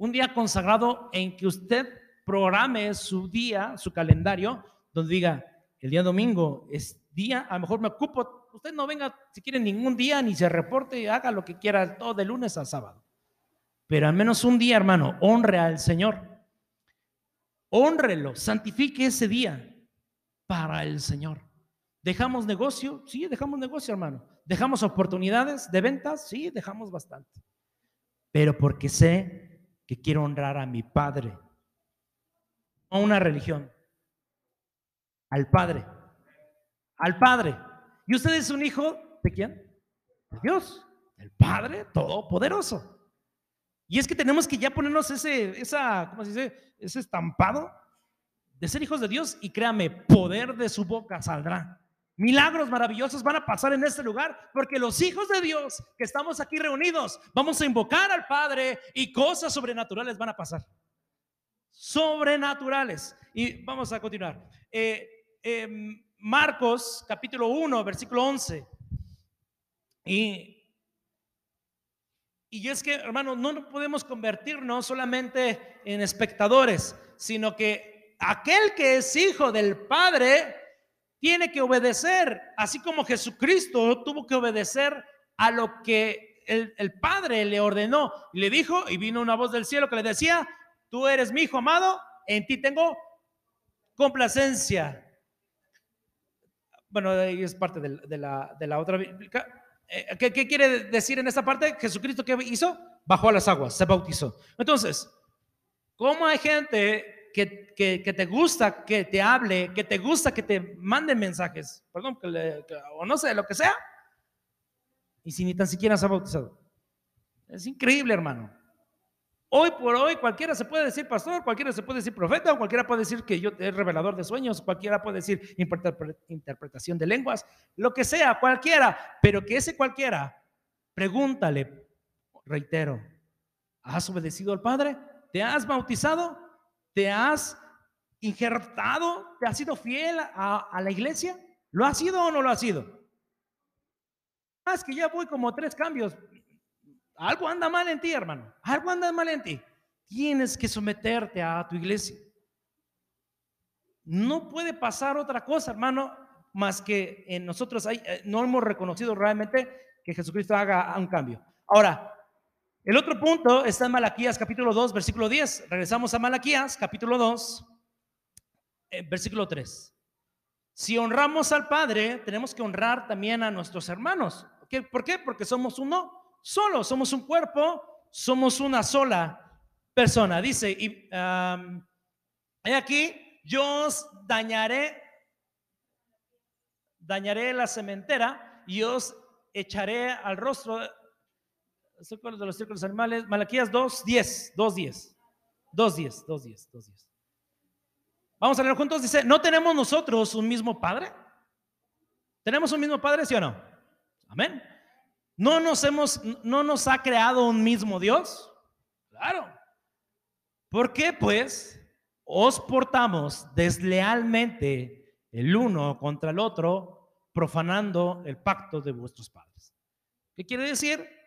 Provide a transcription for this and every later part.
Un día consagrado en que usted programe su día, su calendario, donde diga, el día domingo es día, a lo mejor me ocupo, usted no venga si quiere ningún día, ni se reporte, haga lo que quiera, todo de lunes a sábado. Pero al menos un día, hermano, honre al Señor. Honrelo, santifique ese día para el Señor. ¿Dejamos negocio? Sí, dejamos negocio, hermano. ¿Dejamos oportunidades de ventas? Sí, dejamos bastante. Pero porque sé que quiero honrar a mi Padre, a una religión, al Padre, al Padre. ¿Y usted es un hijo de quién? De Dios, el Padre Todopoderoso. Y es que tenemos que ya ponernos ese, esa, ¿cómo se dice? Ese estampado de ser hijos de Dios y créame, poder de su boca saldrá. Milagros maravillosos van a pasar en este lugar porque los hijos de Dios que estamos aquí reunidos vamos a invocar al Padre y cosas sobrenaturales van a pasar. Sobrenaturales. Y vamos a continuar. Eh, em, Marcos capítulo 1, versículo 11. Y, y es que, hermano, no podemos convertirnos solamente en espectadores, sino que aquel que es hijo del Padre tiene que obedecer, así como Jesucristo tuvo que obedecer a lo que el, Padre le ordenó. Y le dijo, y vino una voz del cielo que le decía, tú eres mi hijo amado, en ti tengo complacencia. Bueno, es parte de, la, de la, otra. Eh, ¿Qué, ¿Qué quiere decir en esta parte? Jesucristo, ¿qué hizo? Bajó a las aguas, se bautizó. Entonces, ¿cómo hay gente que, te gusta que te hable, que te gusta que te manden mensajes, perdón, que o no sé, lo que sea, y si ni tan siquiera se ha bautizado. Es increíble, hermano. Hoy por hoy cualquiera se puede decir pastor, cualquiera se puede decir profeta, cualquiera puede decir que yo es revelador de sueños, cualquiera puede decir interpretación de lenguas, lo que sea, cualquiera, pero que ese cualquiera, pregúntale, reitero, ¿has obedecido al Padre? ¿Te has bautizado? ¿Te has injertado? ¿Te has sido fiel a, la iglesia? ¿Lo has sido o no lo has sido? Ah, es que ya voy como tres cambios. Algo anda mal en ti, hermano. Algo anda mal en ti. Tienes que someterte a tu iglesia. No puede pasar otra cosa, hermano, más que en nosotros hay, eh, no hemos reconocido realmente que Jesucristo haga un cambio. Ahora, el otro punto está en Malaquías capítulo 2, versículo 10. Regresamos a Malaquías capítulo 2, eh, versículo 3. Si honramos al Padre, tenemos que honrar también a nuestros hermanos. ¿Por qué? Porque somos uno solo, somos un cuerpo, somos una sola persona. Dice, y aquí, yo os dañaré, dañaré la cementera y os echaré al rostro de los círculos animales, Malaquías 2, 10, 2, 10, 2, 10, 2, 10, 2, 10. Vamos a leer juntos, dice, ¿no tenemos nosotros un mismo Padre? ¿Tenemos un mismo Padre, sí o no? Amén. ¿No nos, hemos, no nos ha creado un mismo Dios? Claro. ¿Por qué pues os portamos deslealmente el uno contra el otro, profanando el pacto de vuestros padres? ¿Qué quiere decir?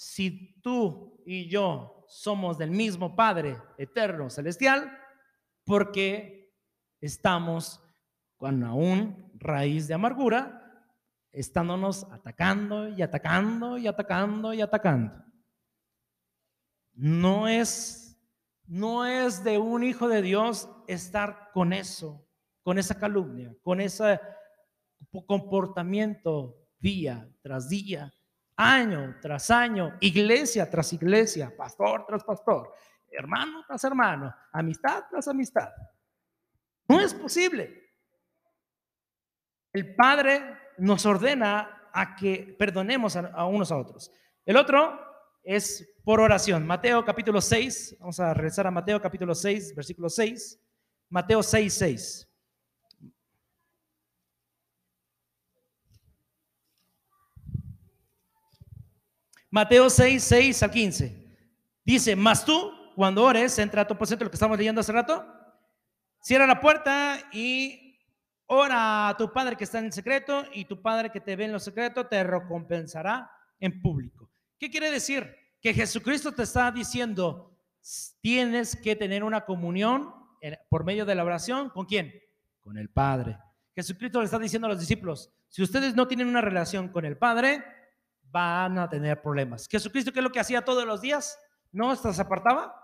Si tú y yo somos del mismo Padre eterno celestial, porque estamos con aún raíz de amargura, estándonos atacando y atacando y atacando y atacando. No es, no es de un hijo de Dios estar con eso, con esa calumnia, con ese comportamiento día tras día año tras año, iglesia tras iglesia, pastor tras pastor, hermano tras hermano, amistad tras amistad. No es posible. El Padre nos ordena a que perdonemos a, unos a otros. El otro es por oración. Mateo capítulo 6, vamos a regresar a Mateo capítulo 6, versículo 6. Mateo 6, 6. Mateo 6, 6 al 15. Dice, mas tú, cuando ores, entra a tu aposento, lo que estamos leyendo hace rato, cierra la puerta y ora a tu Padre que está en secreto y tu Padre que te ve en lo secreto te recompensará en público. ¿Qué quiere decir? Que Jesucristo te está diciendo, tienes que tener una comunión por medio de la oración. ¿Con quién? Con el Padre. Jesucristo le está diciendo a los discípulos, si ustedes no tienen una relación con el Padre, van a tener problemas. Jesucristo, ¿qué es lo que hacía todos los días? ¿No se apartaba?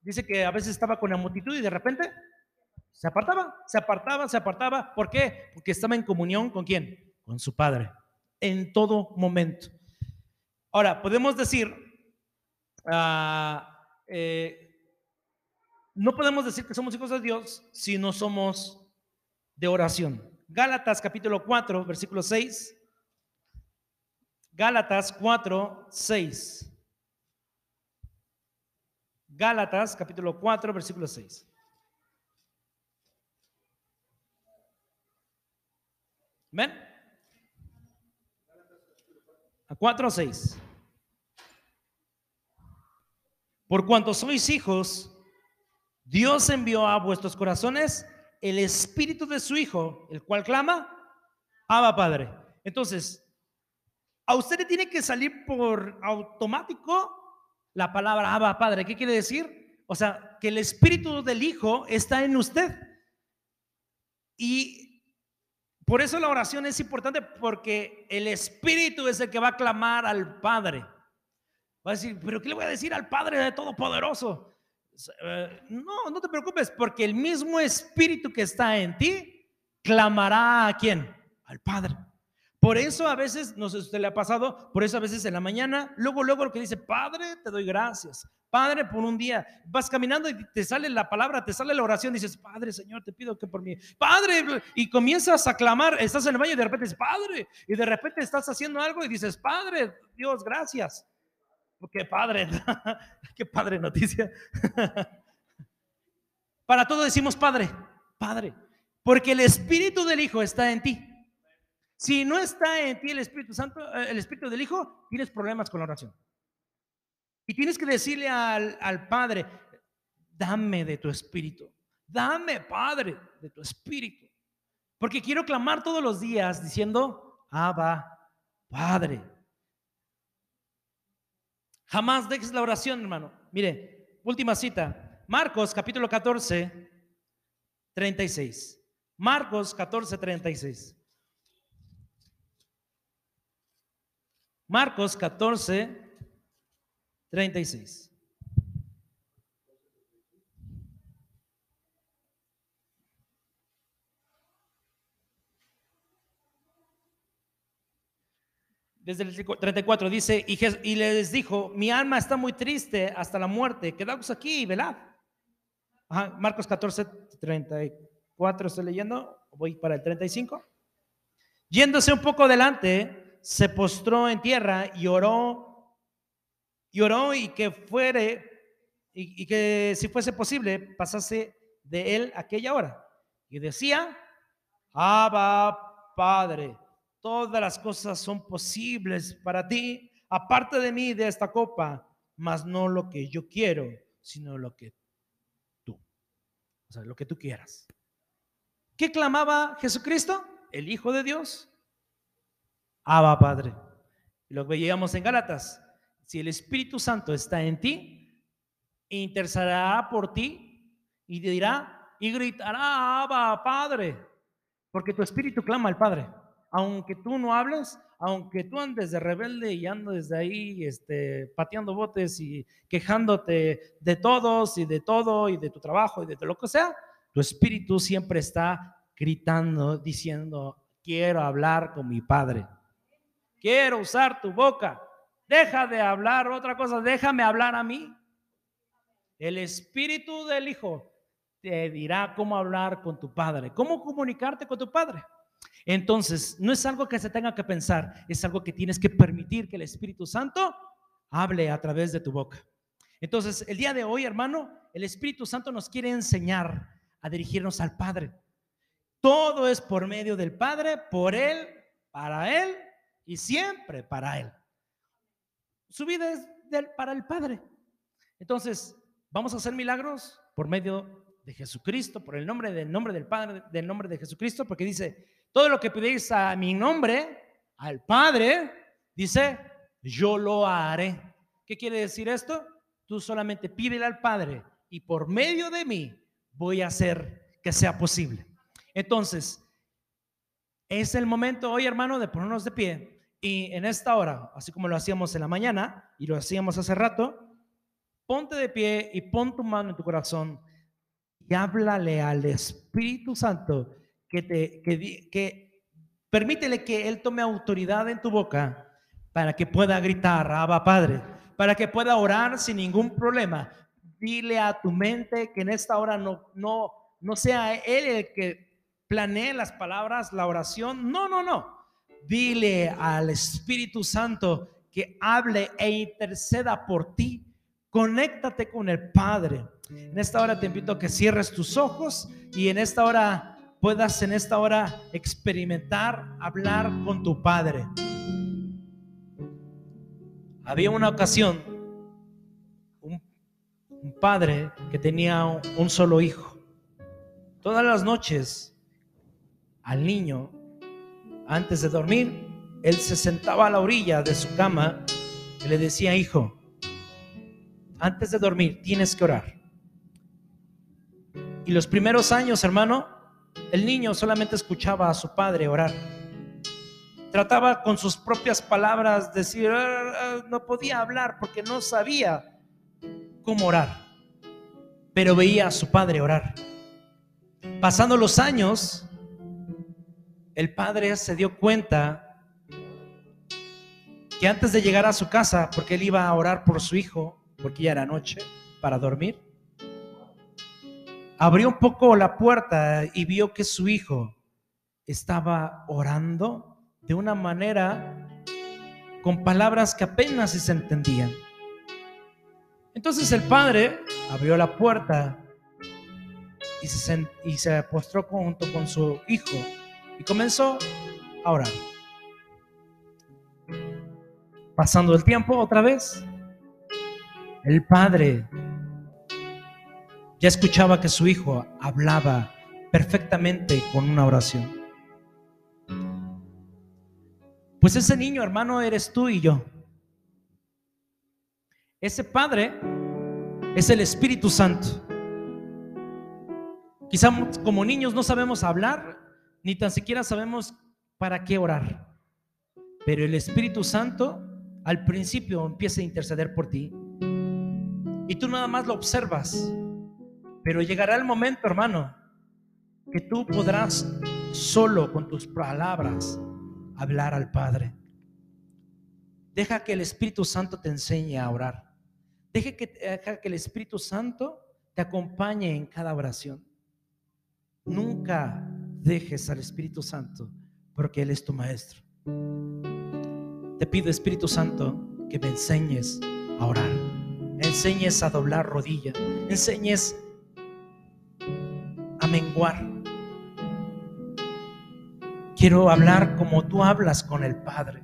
Dice que a veces estaba con la multitud y de repente se apartaba, se apartaba, se apartaba. ¿Por qué? Porque estaba en comunión con quién? Con su Padre, en todo momento. Ahora, podemos decir, ah, eh, no podemos decir que somos hijos de Dios si no somos de oración. Gálatas capítulo 4, versículo 6. Gálatas 4, 6. Gálatas capítulo 4, versículo 6. ¿Ven? A 4 o 6. Por cuanto sois hijos, Dios envió a vuestros corazones el espíritu de su hijo, el cual clama, Abba Padre. Entonces, a usted le tiene que salir por automático la palabra Abba Padre. ¿Qué quiere decir? O sea, que el espíritu del hijo está en usted. Y por eso la oración es importante porque el espíritu es el que va a clamar al Padre. Va a decir, pero ¿qué le voy a decir al Padre de Todopoderoso? Eh, no, no te preocupes, porque el mismo espíritu que está en ti clamará a quién? Al Padre. Por eso a veces, no usted le ha pasado, por eso a veces en la mañana, luego, luego lo que dice, Padre, te doy gracias. Padre, por un día vas caminando y te sale la palabra, te sale la oración, dices, Padre, Señor, te pido que por mí, Padre, y comienzas a clamar, estás en el baño y de repente dices, Padre, y de repente estás haciendo algo y dices, Padre, Dios, gracias. Qué padre, qué padre noticia. Para todo decimos Padre, Padre, porque el Espíritu del Hijo está en ti. Si no está en ti el Espíritu Santo, eh, el Espíritu del Hijo, tienes problemas con la oración. Y tienes que decirle al, Padre, dame de tu Espíritu, dame, Padre, de tu Espíritu. Porque quiero clamar todos los días diciendo, Abba, Padre. Jamás dejes la oración, hermano. Mire, última cita. Marcos capítulo 14, 36. Marcos 14, 36. Marcos 14, 36. desde el 34 dice, y, les dijo, mi alma está muy triste hasta la muerte, quedaos aquí y velad. Marcos 14, 34 estoy leyendo, voy para el 35. Yéndose un poco adelante, se postró en tierra y oró, y oró y que fuere, y, y que si fuese posible, pasase de él aquella hora. Y decía, Abba Padre todas las cosas son posibles para ti, aparte de mí, de esta copa, mas no lo que yo quiero, sino lo que tú, o sea, lo que tú quieras. ¿Qué clamaba Jesucristo? El Hijo de Dios. Abba Padre. Lo veíamos en Gálatas. Si el Espíritu Santo está en ti, intercederá por ti y te dirá y gritará, Abba Padre, porque tu Espíritu clama al Padre aunque tú no hables, aunque tú andes de rebelde y andes de ahí este, pateando botes y quejándote de todos y de todo y de tu trabajo y de lo que sea, tu espíritu siempre está gritando, diciendo, quiero hablar con mi Padre, quiero usar tu boca, deja de hablar otra cosa, déjame hablar a mí. El espíritu del Hijo te dirá cómo hablar con tu Padre, cómo comunicarte con tu Padre. Entonces, no es algo que se tenga que pensar, es algo que tienes que permitir que el Espíritu Santo hable a través de tu boca. Entonces, el día de hoy, hermano, el Espíritu Santo nos quiere enseñar a dirigirnos al Padre. Todo es por medio del Padre, por Él, para Él y siempre para Él. Su vida es para el Padre. Entonces, vamos a hacer milagros por medio de Jesucristo, por el nombre del nombre del Padre, del nombre de Jesucristo, porque dice, todo lo que pedís a mi nombre, al Padre, dice, yo lo haré. ¿Qué quiere decir esto? Tú solamente pídele al Padre y por medio de mí voy a hacer que sea posible. Entonces, es el momento hoy, hermano, de ponernos de pie y en esta hora, así como lo hacíamos en la mañana y lo hacíamos hace rato, ponte de pie y pon tu mano en tu corazón y háblale al Espíritu Santo que te que, que permítele que él tome autoridad en tu boca para que pueda gritar, Abba Padre, para que pueda orar sin ningún problema. Dile a tu mente que en esta hora no no no sea él el que planee las palabras, la oración. No, no, no. Dile al Espíritu Santo que hable e interceda por ti. Conéctate con el Padre. En esta hora te invito a que cierres tus ojos y en esta hora puedas en esta hora experimentar hablar con tu Padre. Había una ocasión, un, un padre que tenía un solo hijo. Todas las noches al niño antes de dormir, él se sentaba a la orilla de su cama y le decía, hijo, antes de dormir tienes que orar. Y los primeros años, hermano, el niño solamente escuchaba a su padre orar. Trataba con sus propias palabras decir, ah, ah, no podía hablar porque no sabía cómo orar, pero veía a su padre orar. Pasando los años, el padre se dio cuenta que antes de llegar a su casa, porque él iba a orar por su hijo, porque ya era noche, para dormir, abrió un poco la puerta y vio que su hijo estaba orando de una manera con palabras que apenas se entendían. Entonces el padre abrió la puerta y se, y se postró junto con su hijo y comenzó a orar. Pasando el tiempo otra vez, el padre ya escuchaba que su hijo hablaba perfectamente con una oración. Pues ese niño, hermano, eres tú y yo. Ese padre es el Espíritu Santo. Quizá como niños no sabemos hablar, ni tan siquiera sabemos para qué orar. Pero el Espíritu Santo al principio empieza a interceder por ti. Y tú nada más lo observas. Pero llegará el momento, hermano, que tú podrás solo con tus palabras hablar al Padre. Deja que el Espíritu Santo te enseñe a orar. Deja que, deja que el Espíritu Santo te acompañe en cada oración. Nunca dejes al Espíritu Santo porque Él es tu maestro. Te pido, Espíritu Santo, que me enseñes a orar, enseñes a doblar rodilla, enseñes a menguar. Quiero hablar como tú hablas con el Padre,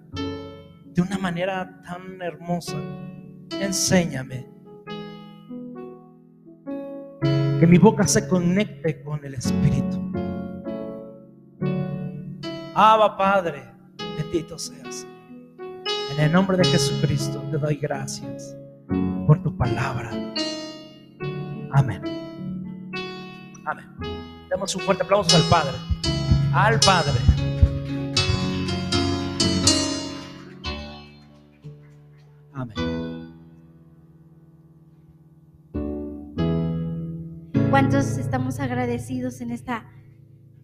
de una manera tan hermosa. Enséñame. Que mi boca se conecte con el Espíritu. Abba Padre, bendito seas. En el nombre de Jesucristo te doy gracias por tu palabra. Amén. Amén. Demos un fuerte aplauso al Padre. Al Padre. Amén. ¿Cuántos estamos agradecidos en esta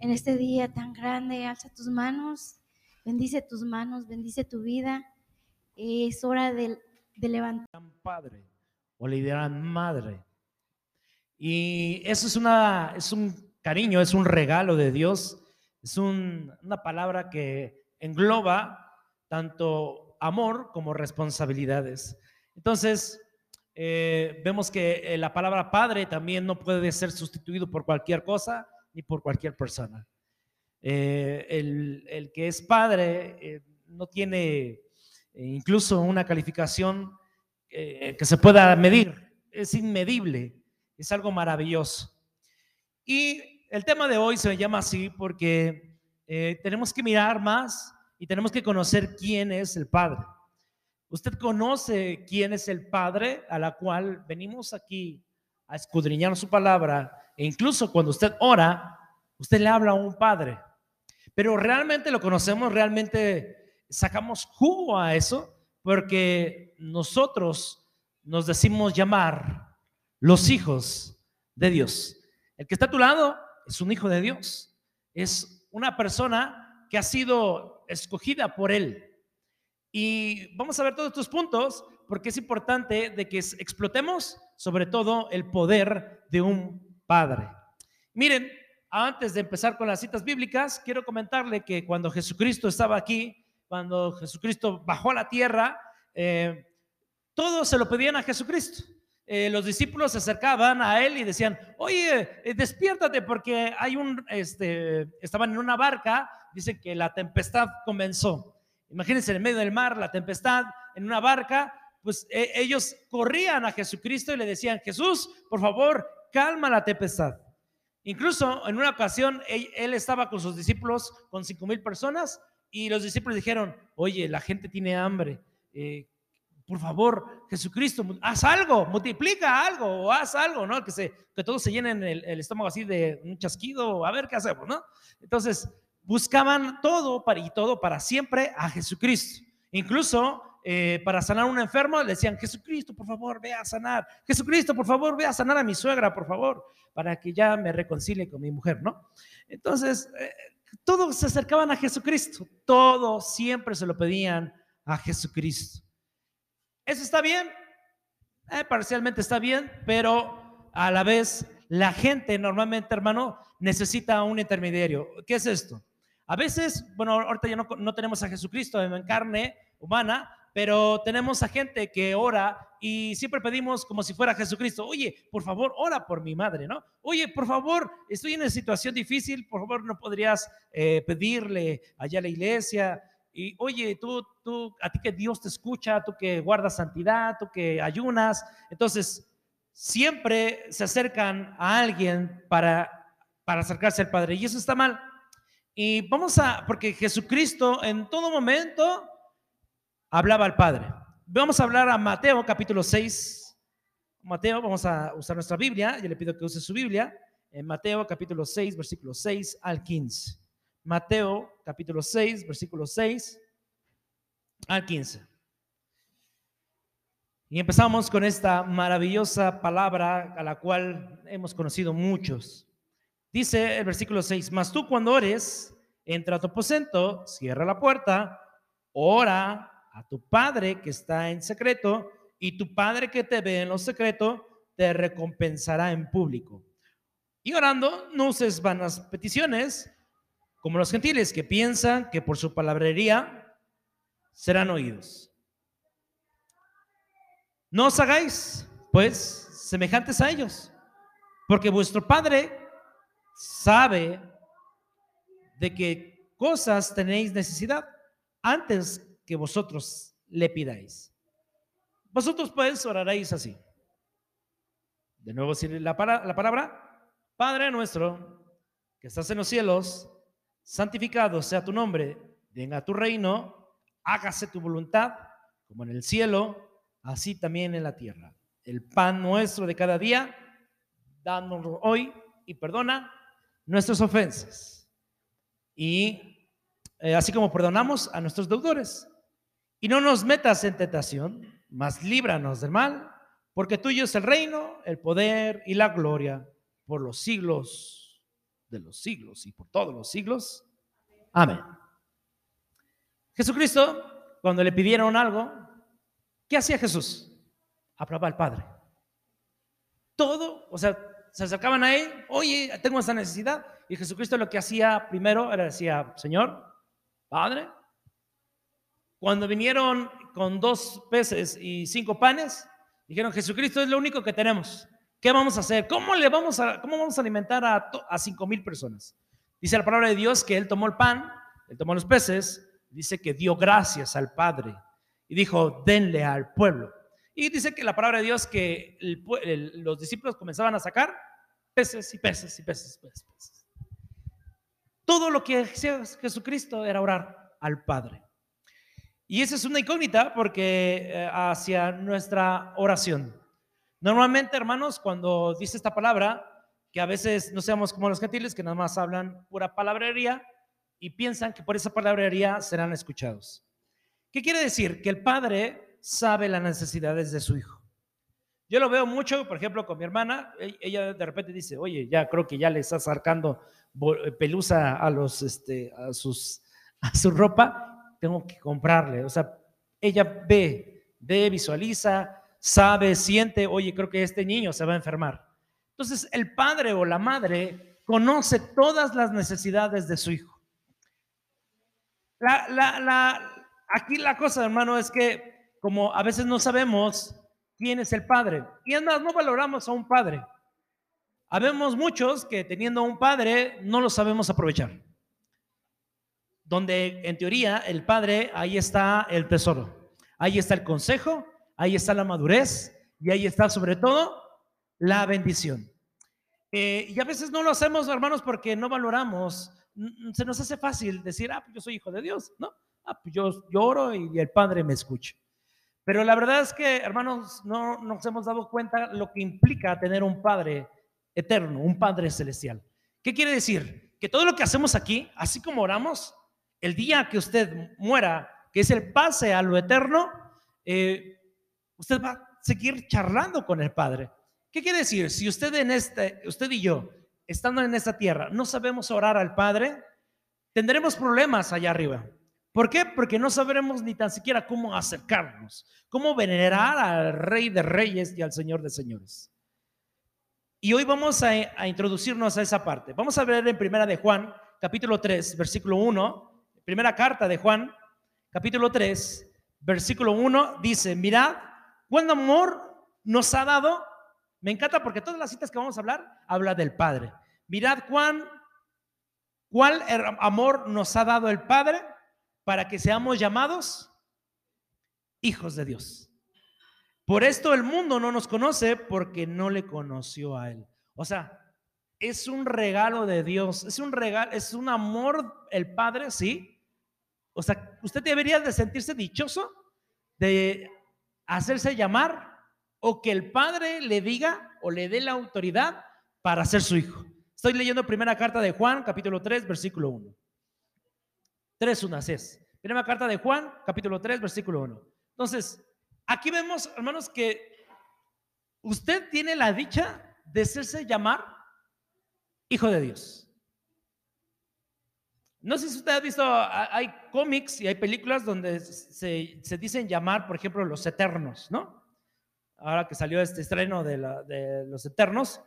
en este día tan grande. Alza tus manos, bendice tus manos, bendice tu vida. Es hora de, de levantar. Padre o le dirán madre. Y eso es, una, es un cariño, es un regalo de Dios, es una palabra que engloba tanto amor como responsabilidades. Entonces, eh, vemos que eh, la palabra padre también no puede ser sustituido por cualquier cosa, ni por cualquier persona. Eh, el, que es padre eh, no tiene eh, incluso una calificación que se pueda medir, es inmedible, es algo maravilloso. Y el tema de hoy se llama así porque tenemos que mirar más y tenemos que conocer quién es el Padre. Usted conoce quién es el Padre a la cual venimos aquí a escudriñar su palabra e incluso cuando usted ora, usted le habla a un Padre. Pero realmente lo conocemos, realmente sacamos jugo a eso porque nosotros nos decimos llamar los hijos de Dios. El que está a tu lado es un hijo de Dios. Es una persona que ha sido escogida por Él. Y vamos a ver todos estos puntos porque es importante de que explotemos sobre todo el poder de un padre. Miren, antes de empezar con las citas bíblicas, quiero comentarle que cuando Jesucristo estaba aquí, cuando Jesucristo bajó a la tierra, eh, todos se lo pedían a Jesucristo. Eh, los discípulos se acercaban a él y decían, oye, eh, despiértate porque hay un, este, estaban en una barca, dice que la tempestad comenzó. Imagínense en medio del mar, la tempestad, en una barca, pues e, ellos corrían a Jesucristo y le decían, Jesús, por favor, calma la tempestad. Incluso en una ocasión él, estaba con sus discípulos, con cinco mil personas, y los discípulos dijeron, oye, la gente tiene hambre. Eh, por favor, Jesucristo, haz algo, multiplica algo, o haz algo, ¿no? Que, se, que todos se llenen el, estómago así de un chasquido, a ver qué hacemos, ¿no? Entonces, buscaban todo para, y todo para siempre a Jesucristo. Incluso eh, para sanar a un enfermo le decían, Jesucristo, por favor, ve a sanar. Jesucristo, por favor, ve a sanar a mi suegra, por favor, para que ya me reconcilie con mi mujer, ¿no? Entonces, eh, todos se acercaban a Jesucristo, todos siempre se lo pedían a Jesucristo. ¿Eso está bien? Eh, parcialmente está bien, pero a la vez la gente normalmente, hermano, necesita un intermediario. ¿Qué es esto? A veces, bueno, ahorita ya no, tenemos a Jesucristo en carne humana, pero tenemos a gente que ora y siempre pedimos como si fuera Jesucristo, oye, por favor, ora por mi madre, ¿no? Oye, por favor, estoy en una situación difícil, por favor, no podrías eh, pedirle allá a la iglesia, y oye, tú, tú, a ti que Dios te escucha, tú que guardas santidad, tú que ayunas, entonces siempre se acercan a alguien para, para acercarse al Padre y eso está mal. Y vamos a, porque Jesucristo en todo momento hablaba al Padre. Vamos a hablar a Mateo capítulo 6. Mateo, vamos a usar nuestra Biblia, yo le pido que use su Biblia, en Mateo capítulo 6, versículo 6 al 15. Mateo capítulo 6, versículo 6 al 15. Y empezamos con esta maravillosa palabra a la cual hemos conocido muchos. Dice el versículo 6, mas tú cuando ores, entra a tu aposento, cierra la puerta, ora a tu Padre que está en secreto, y tu Padre que te ve en lo secreto, te recompensará en público. Y orando, no uses vanas peticiones, como los gentiles que piensan que por su palabrería serán oídos. No os hagáis, pues, semejantes a ellos, porque vuestro Padre sabe de qué cosas tenéis necesidad antes que vosotros le pidáis. Vosotros pues oraréis así. De nuevo, si la, la palabra, Padre nuestro, que estás en los cielos, santificado sea tu nombre, venga tu reino, hágase tu voluntad, como en el cielo, así también en la tierra. El pan nuestro de cada día, dándolo hoy y perdona nuestras ofensas. Y eh, así como perdonamos a nuestros deudores. Y no nos metas en tentación, mas líbranos del mal, porque tuyo es el reino, el poder y la gloria por los siglos de los siglos y por todos los siglos. Amén. Jesucristo, cuando le pidieron algo, ¿qué hacía Jesús? Hablaba al Padre. Todo, o sea, se acercaban a él, oye, tengo esa necesidad. Y Jesucristo lo que hacía primero era decía, Señor, Padre, cuando vinieron con dos peces y cinco panes, dijeron, Jesucristo es lo único que tenemos. ¿Qué vamos a hacer? ¿Cómo le vamos a, cómo vamos a alimentar a, cinco mil personas? Dice la palabra de Dios que él tomó el pan, él tomó los peces, dice que dio gracias al Padre y dijo, denle al pueblo. Y dice que la palabra de Dios que los discípulos comenzaban a sacar peces y peces y peces, peces, peces. Todo lo que hacía Jesucristo era orar al Padre. Y esa es una incógnita porque eh, hacia nuestra oración. Normalmente, hermanos, cuando dice esta palabra, que a veces no seamos como los gentiles que nada más hablan pura palabrería y piensan que por esa palabrería serán escuchados. ¿Qué quiere decir? Que el padre sabe las necesidades de su hijo. Yo lo veo mucho, por ejemplo, con mi hermana. E-, ella de repente dice, oye, ya creo que ya le está sacando pelusa a este, sus, a su ropa. Tengo que comprarle. O sea, ella ve, ve, visualiza, sabe, siente, oye, creo que este niño se va a enfermar. Entonces, el padre o la madre conoce todas las necesidades de su hijo. aquí la cosa, hermano, es que como a veces no sabemos quién es el padre, y además no valoramos a un padre. Habemos muchos que teniendo un padre no lo sabemos aprovechar. Donde en teoría el padre, ahí está el tesoro, ahí está el consejo, ahí está la madurez y ahí está sobre todo la bendición. Eh, y a veces no lo hacemos, hermanos, porque no valoramos. Se nos hace fácil decir, ah, pues yo soy hijo de Dios, ¿no? Ah, pues yo lloro y el Padre me escucha. Pero la verdad es que, hermanos, no nos hemos dado cuenta lo que implica tener un Padre eterno, un Padre celestial. ¿Qué quiere decir? Que todo lo que hacemos aquí, así como oramos, el día que usted muera, que es el pase a lo eterno, eh, usted va a seguir charlando con el Padre. ¿Qué quiere decir? Si este, usted y yo, estando en esta tierra, no sabemos orar al Padre, tendremos problemas allá arriba. ¿Por qué? Porque no sabremos ni tan siquiera cómo acercarnos, cómo venerar al Rey de Reyes y al Señor de Señores. Y hoy vamos a, a introducirnos a esa parte. Vamos a ver en Primera de Juan, capítulo 3, versículo 1, primera carta de Juan, capítulo 3, versículo 1, dice, mirad, cuán amor nos ha dado me encanta porque todas las citas que vamos a hablar habla del Padre. Mirad cuán, cuál amor nos ha dado el Padre para que seamos llamados hijos de Dios. Por esto el mundo no nos conoce porque no le conoció a Él. O sea, es un regalo de Dios, es un regalo, es un amor el Padre, sí. O sea, usted debería de sentirse dichoso de hacerse llamar o que el padre le diga o le dé la autoridad para ser su hijo. Estoy leyendo primera carta de Juan, capítulo 3, versículo 1. 3, 1, así es. Primera carta de Juan, capítulo 3, versículo 1. Entonces, aquí vemos, hermanos, que usted tiene la dicha de hacerse llamar hijo de Dios. No sé si usted ha visto, hay cómics y hay películas donde se, dicen llamar, por ejemplo, los eternos, ¿no? ahora que salió este estreno de, los Eternos,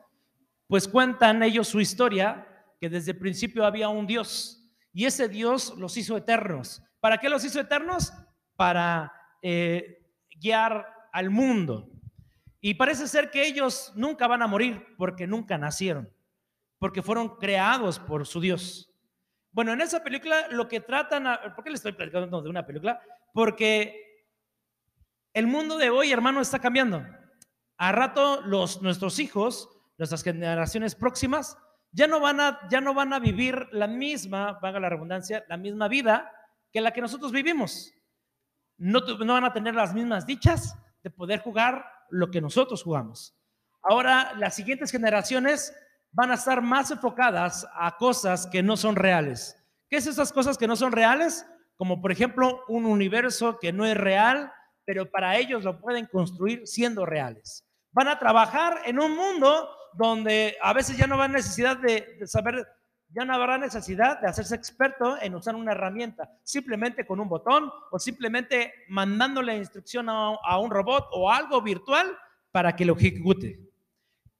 pues cuentan ellos su historia, que desde el principio había un Dios y ese Dios los hizo eternos. ¿Para qué los hizo eternos? Para eh, guiar al mundo. Y parece ser que ellos nunca van a morir porque nunca nacieron, porque fueron creados por su Dios. Bueno, en esa película lo que tratan, ¿por qué le estoy platicando de una película? Porque el mundo de hoy, hermano, está cambiando. A rato los, nuestros hijos, nuestras generaciones próximas, ya no, van a, ya no van a vivir la misma, valga la redundancia, la misma vida que la que nosotros vivimos. No, no van a tener las mismas dichas de poder jugar lo que nosotros jugamos. Ahora las siguientes generaciones van a estar más enfocadas a cosas que no son reales. ¿Qué es esas cosas que no son reales? Como por ejemplo un universo que no es real, pero para ellos lo pueden construir siendo reales. Van a trabajar en un mundo donde a veces ya no va necesidad de, saber, ya no habrá necesidad de hacerse experto en usar una herramienta, simplemente con un botón o simplemente mandándole instrucción a, a un robot o algo virtual para que lo ejecute.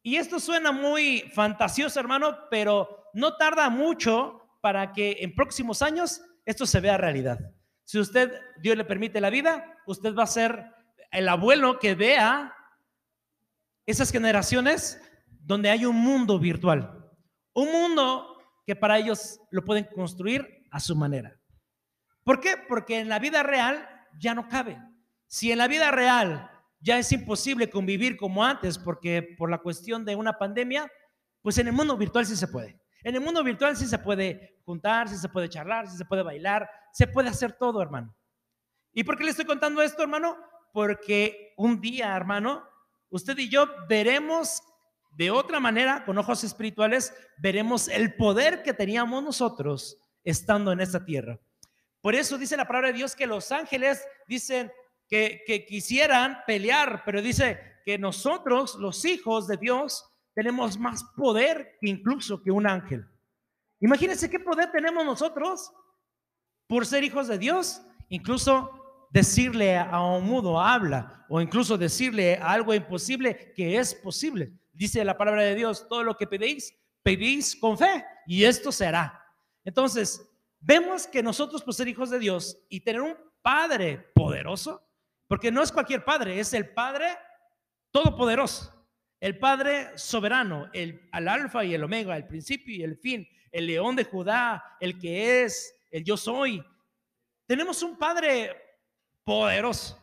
Y esto suena muy fantasioso, hermano, pero no tarda mucho para que en próximos años esto se vea realidad. Si usted, Dios le permite la vida, usted va a ser el abuelo que vea esas generaciones donde hay un mundo virtual. Un mundo que para ellos lo pueden construir a su manera. ¿Por qué? Porque en la vida real ya no cabe. Si en la vida real ya es imposible convivir como antes porque por la cuestión de una pandemia, pues en el mundo virtual sí se puede. En el mundo virtual sí se puede juntar, sí se puede charlar, sí se puede bailar, se puede hacer todo, hermano. ¿Y por qué le estoy contando esto, hermano? Porque un día, hermano, usted y yo veremos de otra manera, con ojos espirituales, veremos el poder que teníamos nosotros estando en esta tierra. Por eso dice la palabra de Dios que los ángeles dicen que, que quisieran pelear, pero dice que nosotros, los hijos de Dios, tenemos más poder incluso que un ángel. Imagínense qué poder tenemos nosotros por ser hijos de Dios, incluso decirle a un mudo habla o incluso decirle algo imposible que es posible. Dice la palabra de Dios, todo lo que pedéis, pedís con fe y esto será. Entonces, vemos que nosotros por ser hijos de Dios y tener un Padre poderoso, porque no es cualquier Padre, es el Padre todopoderoso, el Padre soberano, el al alfa y el omega, el principio y el fin, el león de Judá, el que es, el yo soy. Tenemos un Padre poderoso.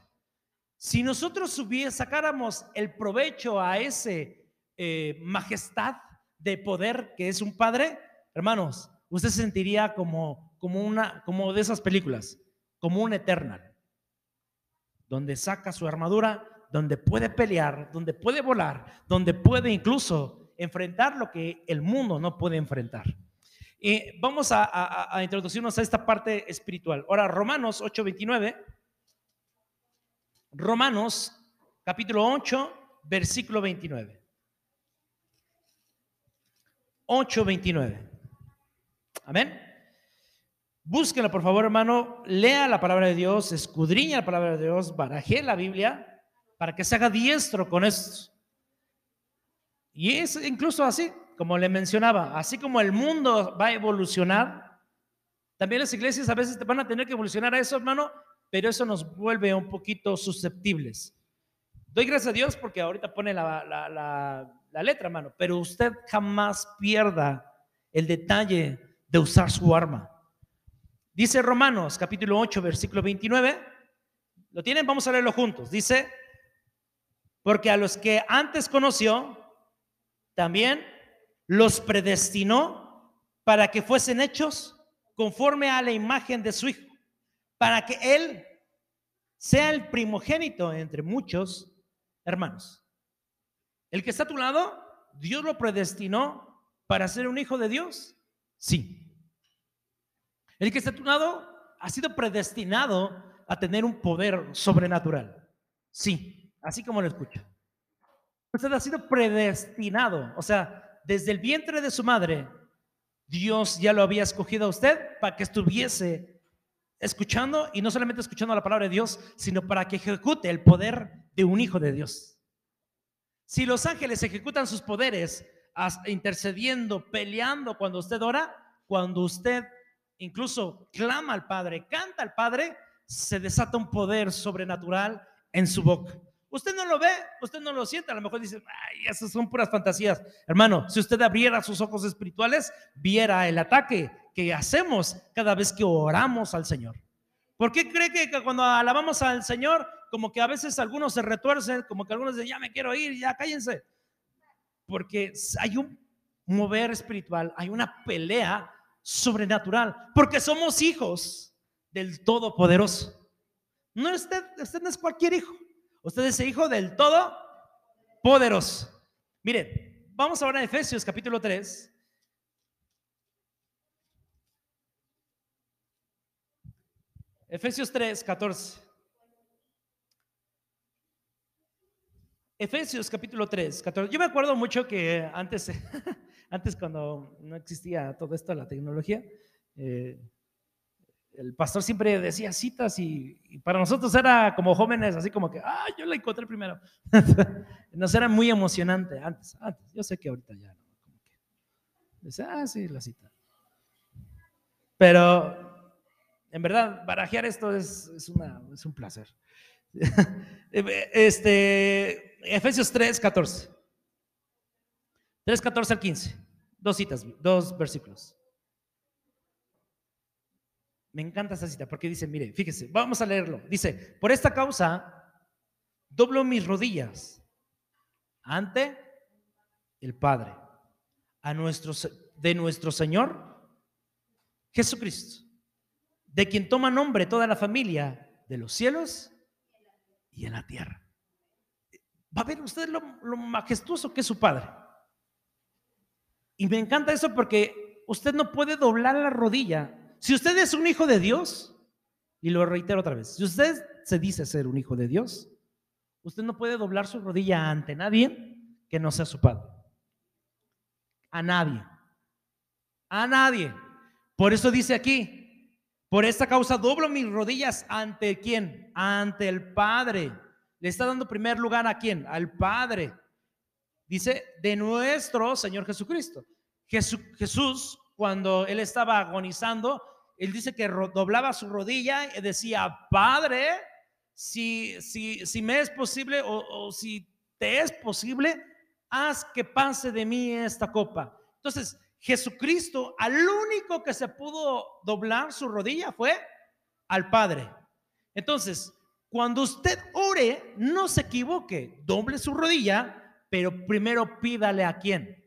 Si nosotros sacáramos el provecho a ese eh, majestad de poder que es un Padre, hermanos, usted se sentiría como, como una, como de esas películas, como un Eternal, donde saca su armadura, donde puede pelear, donde puede volar, donde puede incluso enfrentar lo que el mundo no puede enfrentar. Y vamos a, introducirnos a esta parte espiritual. Ahora, Romanos 8:29. Romanos capítulo 8, versículo 29. 8:29. Amén. Búsquenlo, por favor, hermano. Lea la palabra de Dios, escudriña la palabra de Dios, baraje la Biblia para que se haga diestro con esto. Y es incluso así como le mencionaba, así como el mundo va a evolucionar, también las iglesias a veces van a tener que evolucionar a eso, hermano, pero eso nos vuelve un poquito susceptibles. Doy gracias a Dios porque ahorita pone la, la letra, hermano, pero usted jamás pierda el detalle de usar su arma. Dice Romanos capítulo 8, versículo 29. ¿Lo tienen? Vamos a leerlo juntos. Dice, porque a los que antes conoció, también los predestinó para que fuesen hechos conforme a la imagen de su Hijo, para que Él sea el primogénito entre muchos hermanos. El que está a tu lado, Dios lo predestinó para ser un hijo de Dios. Sí. El que está a tu lado ha sido predestinado a tener un poder sobrenatural. Sí, así como lo escucha. Usted ha sido predestinado, o sea, desde el vientre de su madre, Dios ya lo había escogido a usted para que estuviese escuchando y no solamente escuchando la palabra de Dios, sino para que ejecute el poder de un hijo de Dios. Si los ángeles ejecutan sus poderes intercediendo, peleando cuando usted ora, cuando usted incluso clama al Padre, canta al Padre, se desata un poder sobrenatural en su boca. Usted no lo ve, usted no lo siente, a lo mejor dice, ay, esas son puras fantasías. Hermano, si usted abriera sus ojos espirituales, viera el ataque que hacemos cada vez que oramos al Señor. ¿Por qué cree que cuando alabamos al Señor, como que a veces algunos se retuercen, como que algunos dicen, ya me quiero ir, ya cállense? Porque hay un mover espiritual, hay una pelea sobrenatural, porque somos hijos del Todopoderoso. No, usted, usted no es cualquier hijo. Usted es hijo del todo poderoso. Mire, vamos ahora a Efesios capítulo 3. Efesios 3, 14. Efesios capítulo 3, 14. Yo me acuerdo mucho que antes, antes cuando no existía todo esto, la tecnología, eh, el pastor siempre decía citas y, para nosotros era como jóvenes, así como que, ah, yo la encontré primero. Nos era muy emocionante antes, antes. Yo sé que ahorita ya no. Como que, dice, ah, sí, la cita. Pero en verdad, barajear esto es, es, una, es un placer. este, Efesios 3, 14. 3, 14 al 15. Dos citas, dos versículos. Me encanta esa cita porque dice, mire, fíjese, vamos a leerlo. Dice, por esta causa doblo mis rodillas ante el Padre, a nuestro, de nuestro Señor Jesucristo, de quien toma nombre toda la familia de los cielos y en la tierra. Va a ver usted lo, lo majestuoso que es su Padre. Y me encanta eso porque usted no puede doblar la rodilla. Si usted es un hijo de Dios, y lo reitero otra vez, si usted se dice ser un hijo de Dios, usted no puede doblar su rodilla ante nadie que no sea su padre. A nadie. A nadie. Por eso dice aquí, por esta causa doblo mis rodillas ante quién? Ante el Padre. Le está dando primer lugar a quién? Al Padre. Dice, de nuestro Señor Jesucristo. Jesús, cuando él estaba agonizando, él dice que doblaba su rodilla y decía, Padre, si, si, si me es posible o, o si te es posible, haz que pase de mí esta copa. Entonces, Jesucristo, al único que se pudo doblar su rodilla fue al Padre. Entonces, cuando usted ore, no se equivoque, doble su rodilla, pero primero pídale a quién?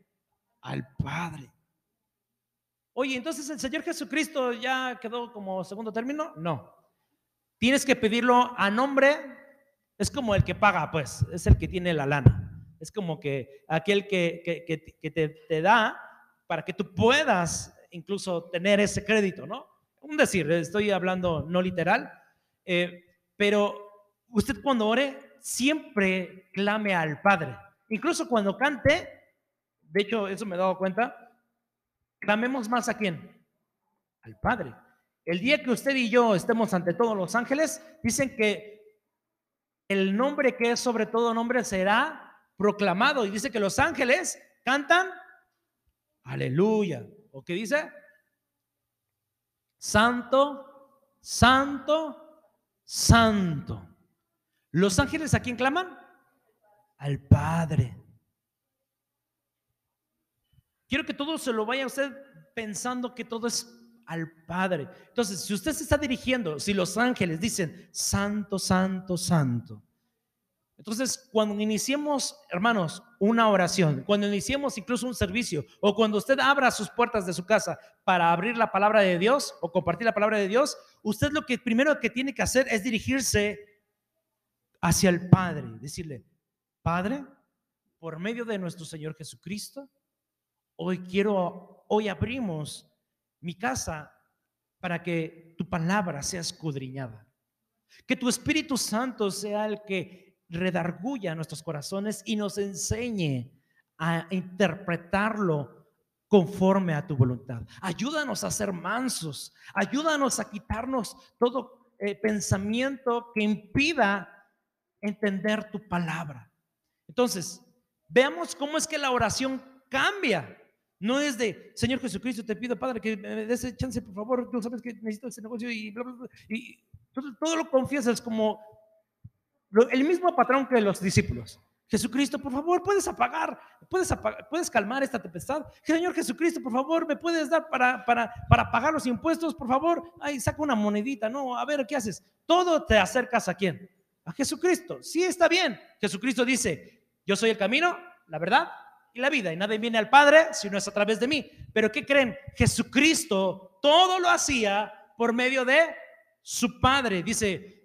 Al Padre. Oye, entonces el Señor Jesucristo ya quedó como segundo término? No. Tienes que pedirlo a nombre, es como el que paga, pues, es el que tiene la lana. Es como que aquel que, que, te, te, da para que tú puedas incluso tener ese crédito, ¿no? Un decir, estoy hablando no literal, eh, pero usted cuando ore, siempre clame al Padre. Incluso cuando cante, de hecho, eso me he dado cuenta, clamemos más a quién? Al Padre. El día que usted y yo estemos ante todos los ángeles, dicen que el nombre que es sobre todo nombre será proclamado y dice que los ángeles cantan aleluya. ¿O qué dice? Santo, santo, santo. ¿Los ángeles a quién claman? Al Padre. Quiero que todo se lo vaya usted pensando que todo es al Padre. Entonces, si usted se está dirigiendo, si los ángeles dicen, santo, santo, santo, entonces, cuando iniciemos, hermanos, una oración, cuando iniciemos incluso un servicio, o cuando usted abra sus puertas de su casa para abrir la palabra de Dios o compartir la palabra de Dios, usted lo que primero que tiene que hacer es dirigirse hacia el Padre, decirle, Padre, por medio de nuestro Señor Jesucristo, hoy quiero, hoy abrimos mi casa para que tu palabra sea escudriñada. Que tu Espíritu Santo sea el que redarguya nuestros corazones y nos enseñe a interpretarlo conforme a tu voluntad. Ayúdanos a ser mansos, ayúdanos a quitarnos todo eh, pensamiento que impida entender tu palabra. Entonces, veamos cómo es que la oración cambia. No es de, Señor Jesucristo, te pido, Padre, que me des chance, por favor, tú sabes que necesito ese negocio y bla, bla, bla. Todo, todo lo confiesas como el mismo patrón que los discípulos. Jesucristo, por favor, puedes apagar, puedes, puedes calmar esta tempestad. Señor Jesucristo, por favor, me puedes dar para, para, para pagar los impuestos, por favor. Ay, saca una monedita, no, a ver, ¿qué haces? Todo te acercas a quién? A Jesucristo. Sí, está bien. Jesucristo dice, yo soy el camino, la verdad y la vida, y nadie viene al Padre si no es a través de mí. Pero ¿qué creen? Jesucristo todo lo hacía por medio de su Padre. Dice,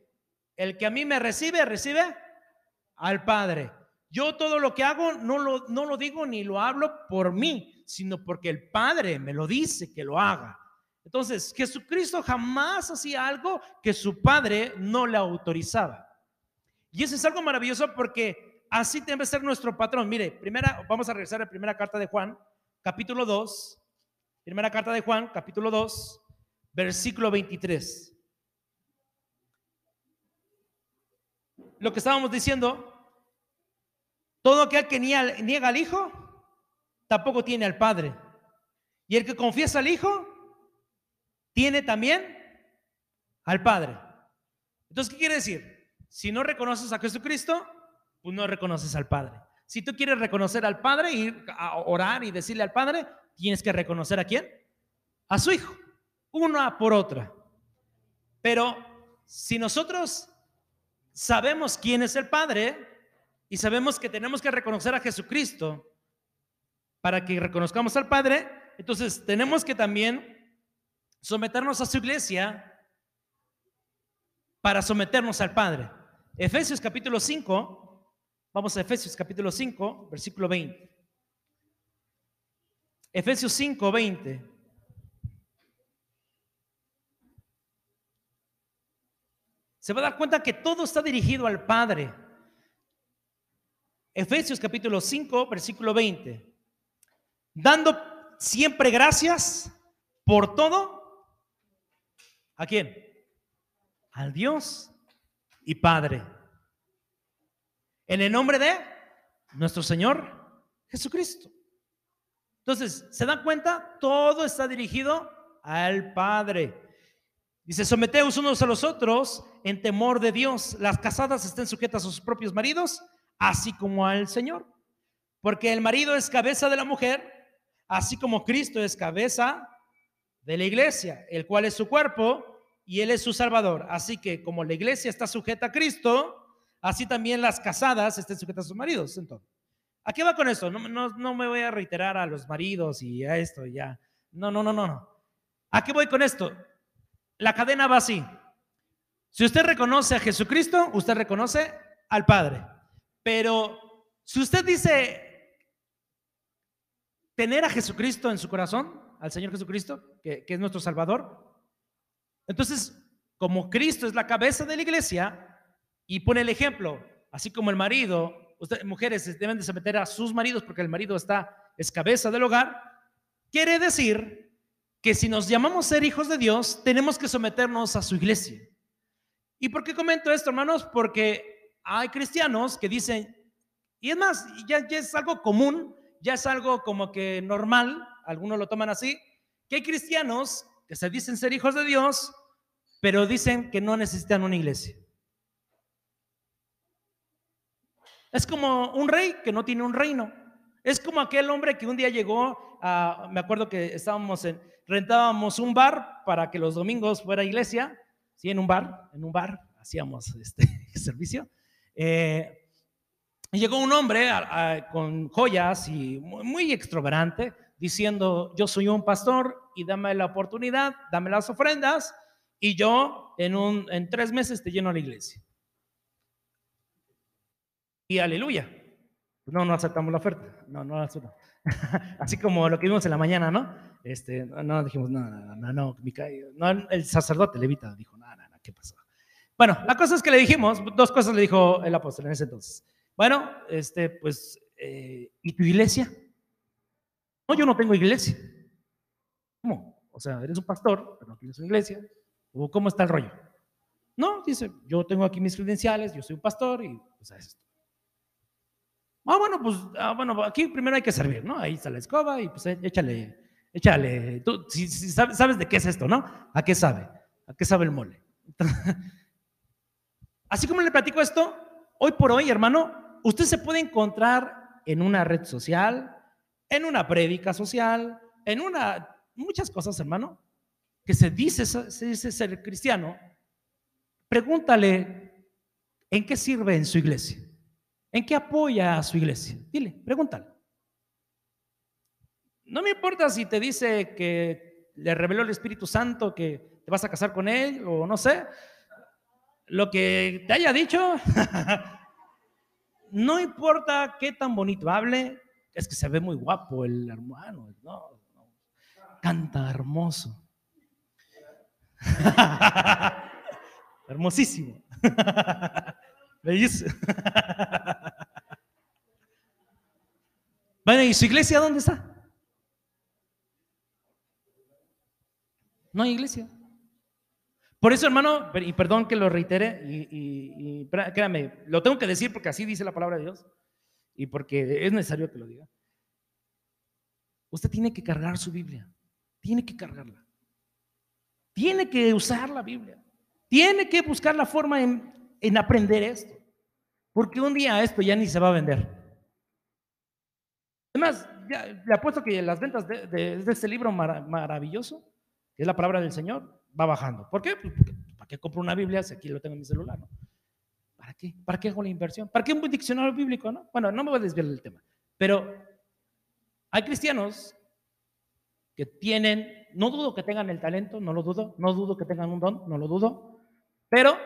el que a mí me recibe, recibe al Padre. Yo todo lo que hago no lo, no lo digo ni lo hablo por mí, sino porque el Padre me lo dice que lo haga. Entonces, Jesucristo jamás hacía algo que su Padre no le autorizaba. Y eso es algo maravilloso porque así debe ser nuestro patrón. Mire, primera, vamos a regresar a la primera carta de Juan, capítulo 2. Primera carta de Juan, capítulo 2, versículo 23. Lo que estábamos diciendo, todo aquel que niega al Hijo, tampoco tiene al Padre. Y el que confiesa al Hijo, tiene también al Padre. Entonces, ¿qué quiere decir? Si no reconoces a Jesucristo, pues no reconoces al Padre. Si tú quieres reconocer al Padre, ir a orar y decirle al Padre, tienes que reconocer a quién? A su Hijo, una por otra. Pero si nosotros sabemos quién es el Padre y sabemos que tenemos que reconocer a Jesucristo para que reconozcamos al Padre, entonces tenemos que también someternos a su iglesia para someternos al Padre. Efesios capítulo 5, vamos a Efesios capítulo 5, versículo 20. Efesios 5, 20. Se va a dar cuenta que todo está dirigido al Padre. Efesios capítulo 5, versículo 20. Dando siempre gracias por todo. ¿A quién? Al Dios y Padre. En el nombre de nuestro Señor Jesucristo. Entonces, ¿se dan cuenta? Todo está dirigido al Padre. Dice, someteos unos a los otros en temor de Dios. Las casadas estén sujetas a sus propios maridos, así como al Señor. Porque el marido es cabeza de la mujer, así como Cristo es cabeza de la iglesia, el cual es su cuerpo y él es su salvador. Así que como la iglesia está sujeta a Cristo, así también las casadas estén sujetas a sus maridos. Entonces, ¿a qué va con esto? No, no, no me voy a reiterar a los maridos y a esto ya. No, no, no, no, no. ¿A qué voy con esto? La cadena va así. Si usted reconoce a Jesucristo, usted reconoce al Padre. Pero si usted dice tener a Jesucristo en su corazón, al Señor Jesucristo, que, es nuestro Salvador, entonces, como Cristo es la cabeza de la iglesia y pone el ejemplo, así como el marido, ustedes mujeres deben de someter a sus maridos porque el marido está es cabeza del hogar, quiere decir que si nos llamamos ser hijos de Dios, tenemos que someternos a su iglesia. ¿Y por qué comento esto, hermanos? Porque hay cristianos que dicen, y es más, ya, es algo común, ya es algo como que normal, algunos lo toman así, que hay cristianos que se dicen ser hijos de Dios, pero dicen que no necesitan una iglesia. Es como un rey que no tiene un reino. Es como aquel hombre que un día llegó, a, me acuerdo que estábamos en, rentábamos un bar para que los domingos fuera iglesia, sí, en un bar, en un bar hacíamos este servicio. Eh, llegó un hombre con joyas y muy, muy diciendo, yo soy un pastor y dame la oportunidad, dame las ofrendas y yo en, un, en tres meses te lleno la iglesia. Y aleluya. No, no aceptamos la oferta. No, no aceptamos. Así como lo que vimos en la mañana, ¿no? Este, no, dijimos, no, no, no, no, no, el sacerdote levita dijo, no, no, no, ¿qué pasó? Bueno, la cosa es que le dijimos, dos cosas le dijo el apóstol en ese entonces. Bueno, este, pues, eh, ¿y tu iglesia? No, yo no tengo iglesia. ¿Cómo? O sea, eres un pastor, pero no tienes una iglesia. ¿O cómo está el rollo? No, dice, yo tengo aquí mis credenciales, yo soy un pastor y pues esto. Ah, bueno, pues, ah, bueno, aquí primero hay que servir, ¿no? Ahí está la escoba y pues échale, échale. Tú, si, sabes, de qué es esto, ¿no? ¿A qué sabe? ¿A qué sabe el mole? Así como le platico esto, hoy por hoy, hermano, usted se puede encontrar en una red social, en una prédica social, en una, muchas cosas, hermano, que se dice, se dice ser cristiano. Pregúntale en qué sirve en su iglesia. ¿En qué apoya a su iglesia? Dile, pregúntale. No me importa si te dice que le reveló el Espíritu Santo que te vas a casar con él o no sé. Lo que te haya dicho, no importa qué tan bonito hable, es que se ve muy guapo el hermano, no, canta hermoso. Hermosísimo. dice. bueno, ¿y su iglesia dónde está? No hay iglesia. Por eso, hermano, y perdón que lo reitere, y, y, créame, lo tengo que decir porque así dice la palabra de Dios y porque es necesario que lo diga. Usted tiene que cargar su Biblia, tiene que cargarla, tiene que usar la Biblia, tiene que buscar la forma en en aprender esto. Porque un día esto ya ni se va a vender. Además, ya, le apuesto que las ventas de, este libro maravilloso, que es la palabra del Señor, va bajando. ¿Por qué? Pues, ¿Para qué compro una Biblia si aquí lo tengo en mi celular? ¿Para qué? ¿Para qué hago la inversión? ¿Para qué un diccionario bíblico? No? Bueno, no me voy a desviar del tema. Pero hay cristianos que tienen, no dudo que tengan el talento, no lo dudo, no dudo que tengan un don, no lo dudo, pero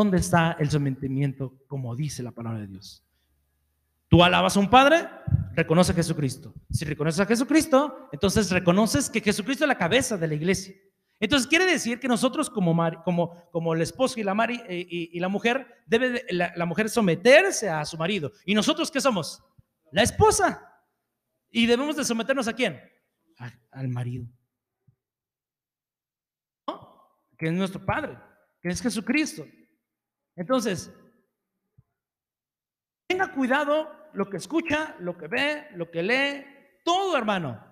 ¿Dónde está el sometimiento como dice la palabra de Dios? Tú alabas a un padre, reconoce a Jesucristo. Si reconoces a Jesucristo, entonces reconoces que Jesucristo es la cabeza de la iglesia. Entonces quiere decir que nosotros como, el esposo y la, eh, y, la mujer, debe la, mujer someterse a su marido. ¿Y nosotros qué somos? La esposa. ¿Y debemos de someternos a quién? al marido. Que es nuestro Padre, que es Jesucristo. Entonces, tenga cuidado lo que escucha, lo que ve, lo que lee, todo hermano.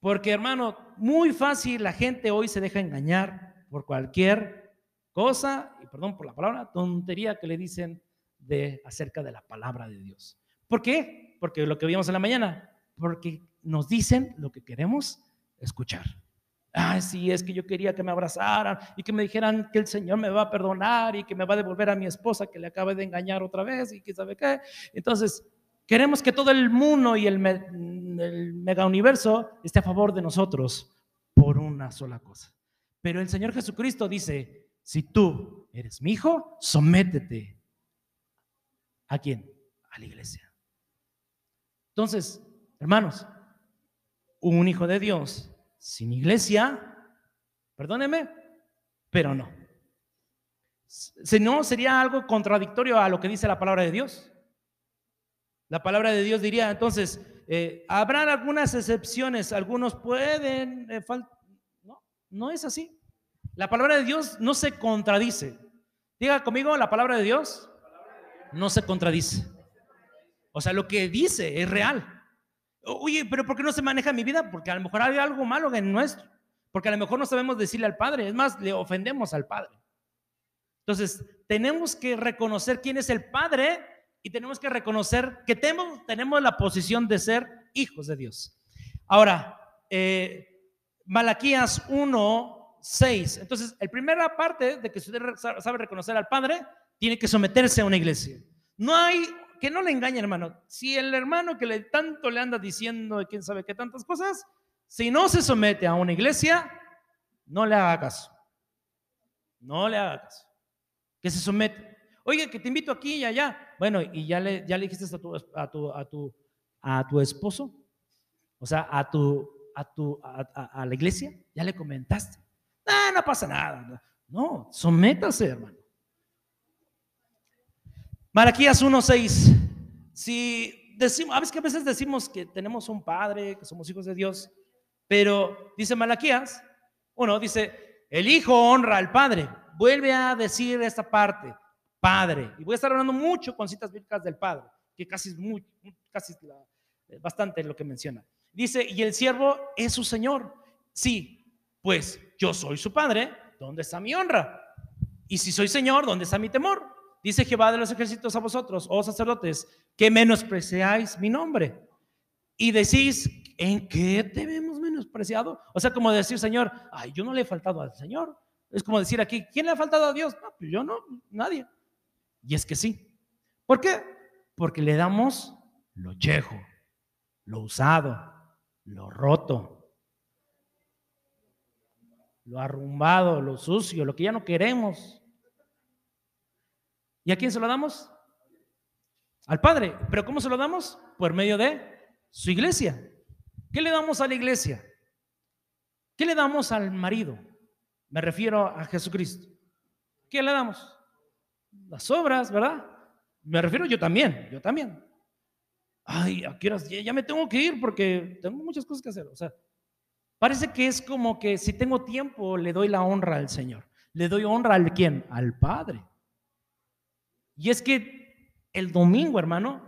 Porque hermano, muy fácil la gente hoy se deja engañar por cualquier cosa, y perdón por la palabra, tontería que le dicen de acerca de la palabra de Dios. ¿Por qué? Porque lo que vimos en la mañana, porque nos dicen lo que queremos escuchar. Ay, sí, es que yo quería que me abrazaran y que me dijeran que el Señor me va a perdonar y que me va a devolver a mi esposa que le acabe de engañar otra vez y que sabe qué. Entonces, queremos que todo el mundo y el, el mega universo esté a favor de nosotros por una sola cosa. Pero el Señor Jesucristo dice, si tú eres mi hijo, sométete. ¿A quién? A la iglesia. Entonces, hermanos, un hijo de Dios sin iglesia, perdóneme, pero no. Si no, sería algo contradictorio a lo que dice la palabra de Dios. La palabra de Dios diría, entonces, eh, habrán algunas excepciones, algunos pueden, eh, no, no es así. La palabra de Dios no se contradice. Diga conmigo, la palabra de Dios no se contradice. O sea, lo que dice es real. Oye, pero ¿por qué no se maneja mi vida? Porque a lo mejor hay algo malo en nuestro. Porque a lo mejor no sabemos decirle al Padre. Es más, le ofendemos al Padre. Entonces, tenemos que reconocer quién es el Padre y tenemos que reconocer que tenemos, tenemos la posición de ser hijos de Dios. Ahora, eh, Malaquías 1, 6. Entonces, la primera parte de que usted sabe reconocer al Padre, tiene que someterse a una iglesia. No hay que no le engañe, hermano. Si el hermano que le tanto le anda diciendo quién sabe qué tantas cosas, si no se somete a una iglesia, no le haga caso. No le haga caso. Que se somete. Oye, que te invito aquí y allá. Bueno, y ya le, ya le dijiste a tu, a tu, a tu, a tu esposo, o sea, a tu, a tu, a, la iglesia, ya le comentaste. Ah, no pasa nada. No, sométase, hermano. Malaquías 1:6. Si decimos, a veces que decimos que tenemos un padre, que somos hijos de Dios, pero dice Malaquías, uno dice, el hijo honra al padre. Vuelve a decir esta parte, padre. Y voy a estar hablando mucho con citas bíblicas del padre, que casi es muy, casi bastante lo que menciona. Dice, y el siervo es su señor. Sí, pues yo soy su padre, ¿dónde está mi honra? Y si soy señor, ¿dónde está mi temor? Dice Jehová de los ejércitos a vosotros, oh sacerdotes, que menospreciáis mi nombre. Y decís, ¿en qué te vemos menospreciado? O sea, como decir, Señor, ay, yo no le he faltado al Señor. Es como decir aquí, ¿quién le ha faltado a Dios? No, pues yo no, nadie. Y es que sí. ¿Por qué? Porque le damos lo viejo, lo usado, lo roto, lo arrumbado, lo sucio, lo que ya no queremos. ¿Y a quién se lo damos? Al Padre. ¿Pero cómo se lo damos? Por medio de su iglesia. ¿Qué le damos a la iglesia? ¿Qué le damos al marido? Me refiero a Jesucristo. ¿Qué le damos? Las obras, ¿verdad? Me refiero yo también, yo también. Ay, ¿a qué? Ya me tengo que ir porque tengo muchas cosas que hacer. O sea, parece que es como que si tengo tiempo le doy la honra al Señor. ¿Le doy honra al quién? Al Padre. Y es que el domingo, hermano,